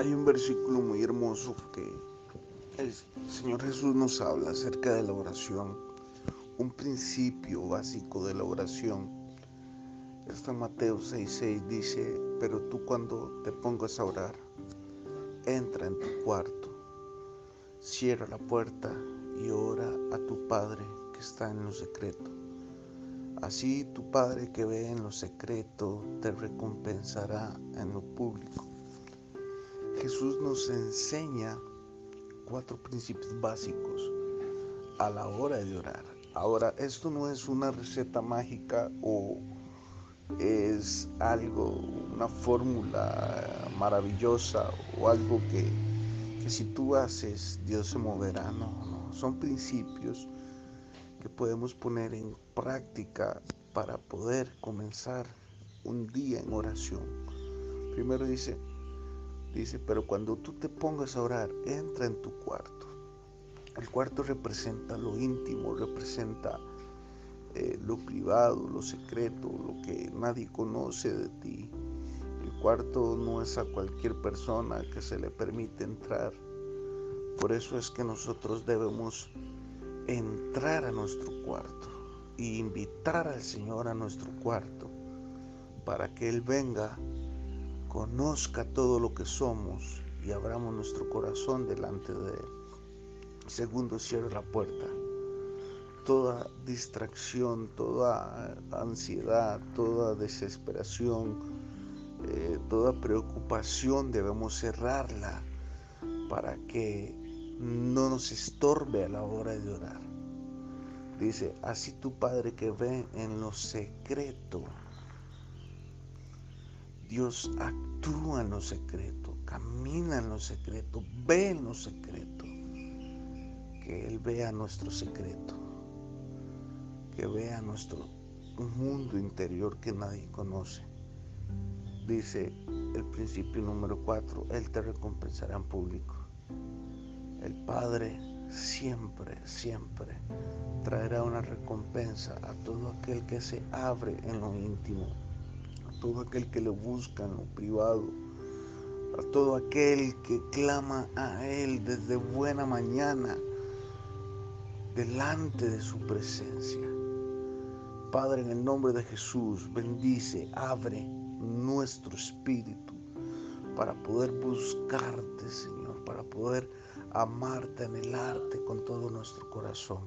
Hay un versículo muy hermoso que el Señor Jesús nos habla acerca de la oración, un principio básico de la oración. Está en Mateo 6:6 dice, pero tú cuando te pongas a orar, entra en tu cuarto, cierra la puerta y ora a tu Padre que está en lo secreto. Así tu Padre que ve en lo secreto te recompensará en lo público. Jesús nos enseña cuatro principios básicos a la hora de orar. Ahora, esto no es una receta mágica o es algo, una fórmula maravillosa o algo que, si tú haces, Dios se moverá. No, no, son principios que podemos poner en práctica para poder comenzar un día en oración. Primero dice, Dice, pero cuando tú te pongas a orar, entra en tu cuarto. El cuarto representa lo íntimo, representa eh, lo privado, lo secreto, lo que nadie conoce de ti. El cuarto no es a cualquier persona que se le permite entrar. Por eso es que nosotros debemos entrar a nuestro cuarto e invitar al Señor a nuestro cuarto para que Él venga conozca todo lo que somos y abramos nuestro corazón delante de Él. Segundo, cierre la puerta. Toda distracción, toda ansiedad, toda desesperación, eh, toda preocupación debemos cerrarla para que no nos estorbe a la hora de orar. Dice, así tu Padre que ve en lo secreto Dios actúa en lo secreto, camina en lo secreto, ve en lo secreto. Que Él vea nuestro secreto, que vea nuestro mundo interior que nadie conoce. Dice el principio número cuatro, Él te recompensará en público. El Padre siempre, siempre traerá una recompensa a todo aquel que se abre en lo íntimo todo aquel que lo busca en lo privado, a todo aquel que clama a Él desde buena mañana, delante de su presencia. Padre, en el nombre de Jesús, bendice, abre nuestro espíritu para poder buscarte, Señor, para poder amarte, anhelarte con todo nuestro corazón.